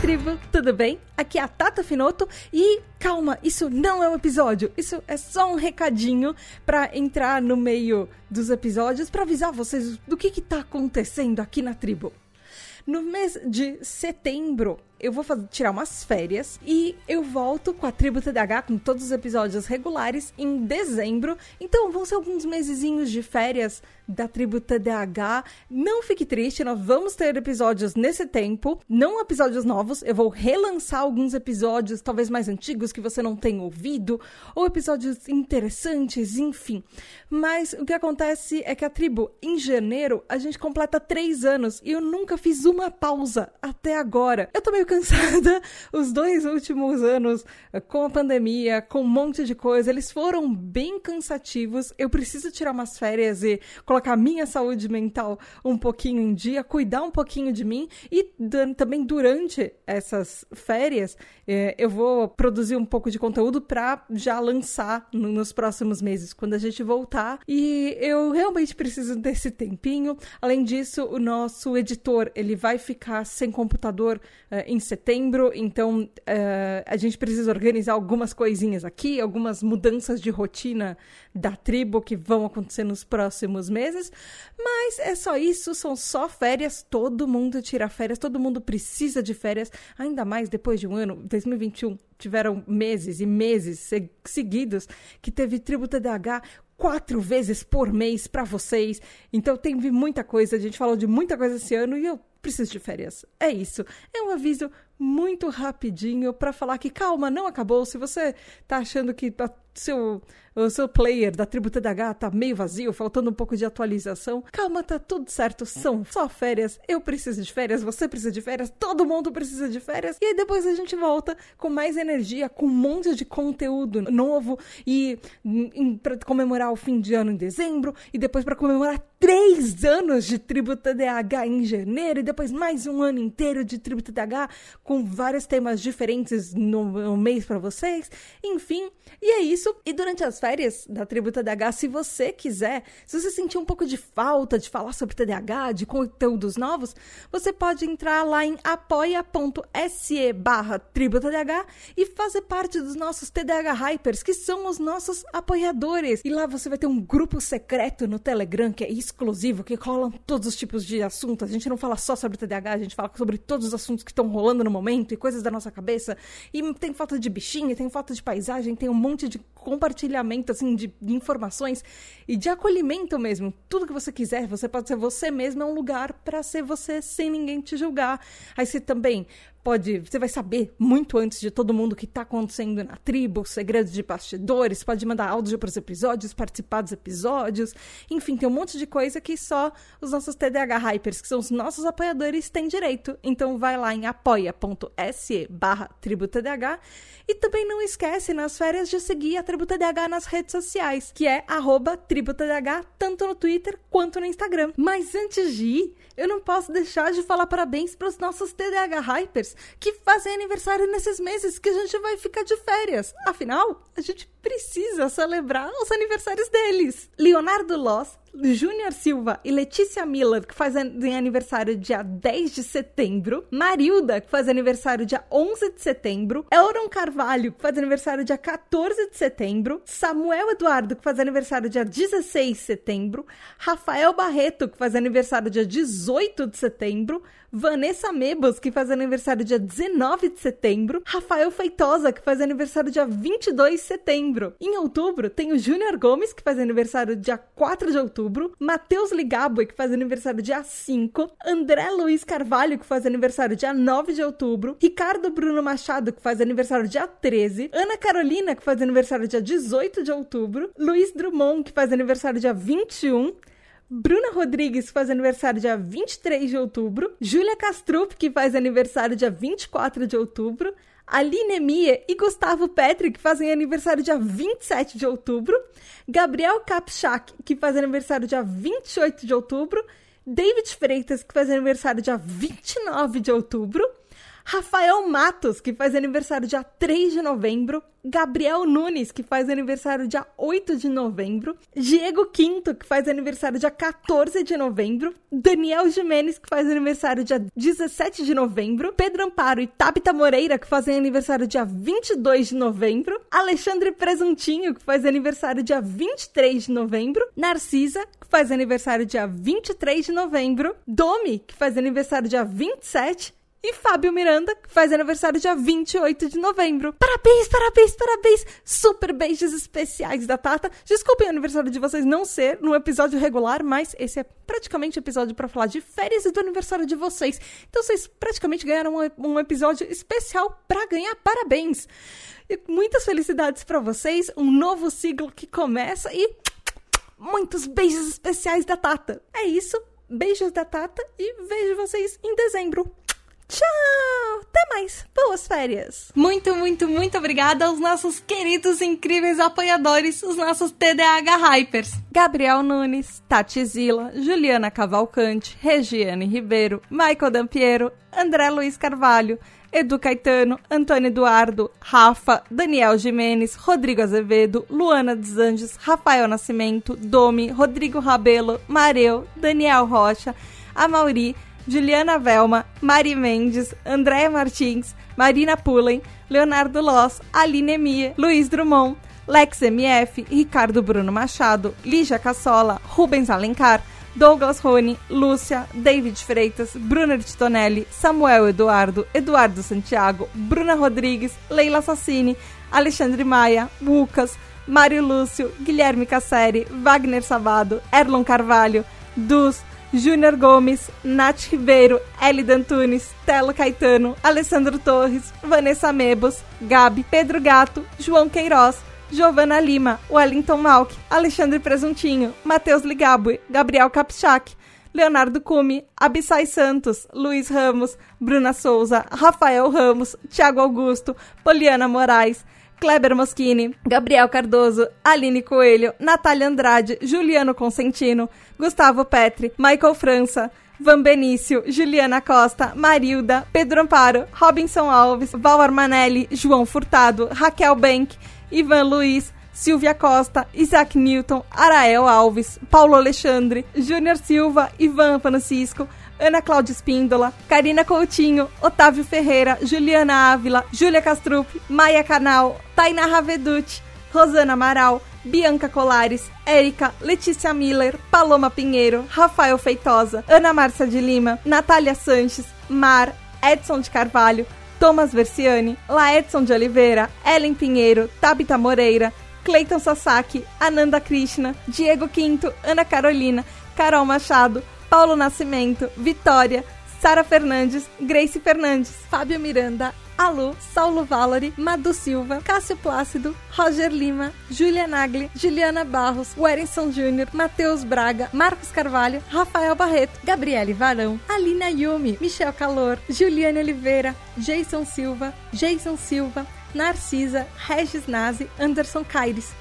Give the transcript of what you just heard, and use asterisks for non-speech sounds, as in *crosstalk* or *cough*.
tribo, tudo bem? Aqui é a Tata Finoto e calma, isso não é um episódio, isso é só um recadinho para entrar no meio dos episódios para avisar vocês do que que tá acontecendo aqui na tribo. No mês de setembro, eu vou fazer, tirar umas férias e eu volto com a Tribo TDH com todos os episódios regulares em dezembro. Então vão ser alguns mesezinhos de férias da Tribo TDH. Não fique triste, nós vamos ter episódios nesse tempo, não episódios novos. Eu vou relançar alguns episódios, talvez mais antigos que você não tenha ouvido, ou episódios interessantes, enfim. Mas o que acontece é que a tribo, em janeiro, a gente completa três anos e eu nunca fiz uma pausa até agora. Eu tô meio *laughs* cansada. Os dois últimos anos, eh, com a pandemia, com um monte de coisa, eles foram bem cansativos. Eu preciso tirar umas férias e colocar a minha saúde mental um pouquinho em dia, cuidar um pouquinho de mim e também durante essas férias eh, eu vou produzir um pouco de conteúdo para já lançar no, nos próximos meses, quando a gente voltar. E eu realmente preciso desse tempinho. Além disso, o nosso editor ele vai ficar sem computador uh, em setembro, então uh, a gente precisa organizar algumas coisinhas aqui, algumas mudanças de rotina da tribo que vão acontecer nos próximos meses. Mas é só isso, são só férias. Todo mundo tira férias, todo mundo precisa de férias, ainda mais depois de um ano, 2021 tiveram meses e meses seguidos que teve tribo TDAH quatro vezes por mês para vocês. Então teve muita coisa, a gente falou de muita coisa esse ano e eu preciso de férias. É isso. É um aviso muito rapidinho para falar que calma, não acabou. Se você tá achando que seu, o seu player da tribo TDH tá meio vazio, faltando um pouco de atualização. Calma, tá tudo certo. São só férias. Eu preciso de férias, você precisa de férias, todo mundo precisa de férias. E aí depois a gente volta com mais energia, com um monte de conteúdo novo e para comemorar o fim de ano em dezembro e depois para comemorar três anos de tribo TDH em janeiro e depois mais um ano inteiro de tribo TDH com vários temas diferentes no, no mês para vocês. Enfim, e é isso. E durante as férias da tribo TDH, se você quiser, se você sentir um pouco de falta de falar sobre TDAH, de conteúdos novos, você pode entrar lá em apoia.se barra tribo TDAH e fazer parte dos nossos TDAH Hypers, que são os nossos apoiadores. E lá você vai ter um grupo secreto no Telegram que é exclusivo, que rolam todos os tipos de assuntos. A gente não fala só sobre TDAH, a gente fala sobre todos os assuntos que estão rolando no momento e coisas da nossa cabeça. E tem foto de bichinho, tem foto de paisagem, tem um monte de compartilhamento assim de, de, informações e de acolhimento mesmo. Tudo que você quiser, você pode ser você mesmo, é um lugar para ser você sem ninguém te julgar. Aí você também pode, você vai saber muito antes de todo mundo o que está acontecendo na tribo, segredos de bastidores, pode mandar áudio para os episódios, participar dos episódios, enfim, tem um monte de coisa que só os nossos TDH Hypers, que são os nossos apoiadores, têm direito. Então vai lá em apoia.se barra tribo e também não esquece nas férias de seguir a TDH nas redes sociais, que é TDH, tanto no Twitter quanto no Instagram. Mas antes de ir, eu não posso deixar de falar parabéns para os nossos TDH Hypers que fazem aniversário nesses meses que a gente vai ficar de férias. Afinal, a gente precisa celebrar os aniversários deles. Leonardo Loss, Júnior Silva e Letícia Miller, que fazem aniversário dia 10 de setembro. Marilda, que faz aniversário dia 11 de setembro. Elron Carvalho, que faz aniversário dia 14 de setembro. Samuel Eduardo, que faz aniversário dia 16 de setembro. Rafael Barreto, que faz aniversário dia 18 de setembro. Vanessa Mebos, que faz aniversário dia 19 de setembro. Rafael Feitosa, que faz aniversário dia 22 de setembro. Em outubro, tem o Júnior Gomes, que faz aniversário dia 4 de outubro. Matheus Ligabo, que faz aniversário dia 5. André Luiz Carvalho, que faz aniversário dia 9 de outubro. Ricardo Bruno Machado, que faz aniversário dia 13. Ana Carolina, que faz aniversário dia 18 de outubro. Luiz Drummond, que faz aniversário dia 21. Bruna Rodrigues, faz aniversário dia 23 de outubro. Júlia Castrup, que faz aniversário dia 24 de outubro. Aline Mia e Gustavo Petri, que fazem aniversário dia 27 de outubro. Gabriel Kapchak, que faz aniversário dia 28 de outubro. David Freitas, que faz aniversário dia 29 de outubro. Rafael Matos, que faz aniversário dia 3 de novembro, Gabriel Nunes, que faz aniversário dia 8 de novembro, Diego Quinto, que faz aniversário dia 14 de novembro, Daniel Jimenez, que faz aniversário dia 17 de novembro, Pedro Amparo e Tabita Moreira, que fazem aniversário dia 22 de novembro, Alexandre Presuntinho, que faz aniversário dia 23 de novembro, Narcisa, que faz aniversário dia 23 de novembro, Domi, que faz aniversário dia 27, e Fábio Miranda, que faz aniversário dia 28 de novembro. Parabéns, parabéns, parabéns! Super beijos especiais da Tata. Desculpem o aniversário de vocês não ser no episódio regular, mas esse é praticamente episódio para falar de férias e do aniversário de vocês. Então vocês praticamente ganharam um episódio especial para ganhar parabéns. E muitas felicidades para vocês, um novo ciclo que começa e muitos beijos especiais da Tata. É isso. Beijos da Tata e vejo vocês em dezembro. Tchau! Até mais! Boas férias! Muito, muito, muito obrigada aos nossos queridos, incríveis apoiadores, os nossos TDAH Hypers. Gabriel Nunes, Tati Zila, Juliana Cavalcante, Regiane Ribeiro, Michael Dampiero, André Luiz Carvalho, Edu Caetano, Antônio Eduardo, Rafa, Daniel Jimenez, Rodrigo Azevedo, Luana dos Anjos, Rafael Nascimento, Domi, Rodrigo Rabelo, Mareu, Daniel Rocha, Amauri, Juliana Velma, Mari Mendes, Andréa Martins, Marina Pullen, Leonardo Loss, Aline Emia, Luiz Drummond, Lex MF, Ricardo Bruno Machado, Lígia Cassola, Rubens Alencar, Douglas Rony, Lúcia, David Freitas, Bruna Titonelli, Samuel Eduardo, Eduardo Santiago, Bruna Rodrigues, Leila Sassini, Alexandre Maia, Lucas, Mário Lúcio, Guilherme Casseri, Wagner Sabado, Erlon Carvalho, Dus, Júnior Gomes, Nath Ribeiro, Elida Antunes, Telo Caetano, Alessandro Torres, Vanessa Mebos, Gabi, Pedro Gato, João Queiroz, Giovana Lima, Wellington Malk, Alexandre Presuntinho, Matheus Ligabue, Gabriel Capchac, Leonardo Cume, Abissai Santos, Luiz Ramos, Bruna Souza, Rafael Ramos, Thiago Augusto, Poliana Moraes, Kleber Moschini, Gabriel Cardoso, Aline Coelho, Natália Andrade, Juliano Consentino, Gustavo Petri, Michael França, Van Benício, Juliana Costa, Marilda, Pedro Amparo, Robinson Alves, Val Armanelli, João Furtado, Raquel Bank, Ivan Luiz, Silvia Costa, Isaac Newton, Arael Alves, Paulo Alexandre, Júnior Silva, Ivan Francisco, Ana Cláudia Espíndola, Karina Coutinho, Otávio Ferreira, Juliana Ávila, Júlia Castrup, Maia Canal, Tainá Raveduti, Rosana Amaral, Bianca Colares, Érica, Letícia Miller, Paloma Pinheiro, Rafael Feitosa, Ana Márcia de Lima, Natália Sanches, Mar, Edson de Carvalho, Thomas Versiani, Laedson de Oliveira, Ellen Pinheiro, Tabita Moreira, Cleiton Sasaki, Ananda Krishna, Diego Quinto, Ana Carolina, Carol Machado, Paulo Nascimento, Vitória, Sara Fernandes, Grace Fernandes, Fábio Miranda, Alu, Saulo Valori, Madu Silva, Cássio Plácido, Roger Lima, Julia Nagli, Juliana Barros, Wellington Júnior, Matheus Braga, Marcos Carvalho, Rafael Barreto, Gabriele Varão, Alina Yumi, Michel Calor, Juliane Oliveira, Jason Silva, Jason Silva, Narcisa, Regis Nazi, Anderson Caires,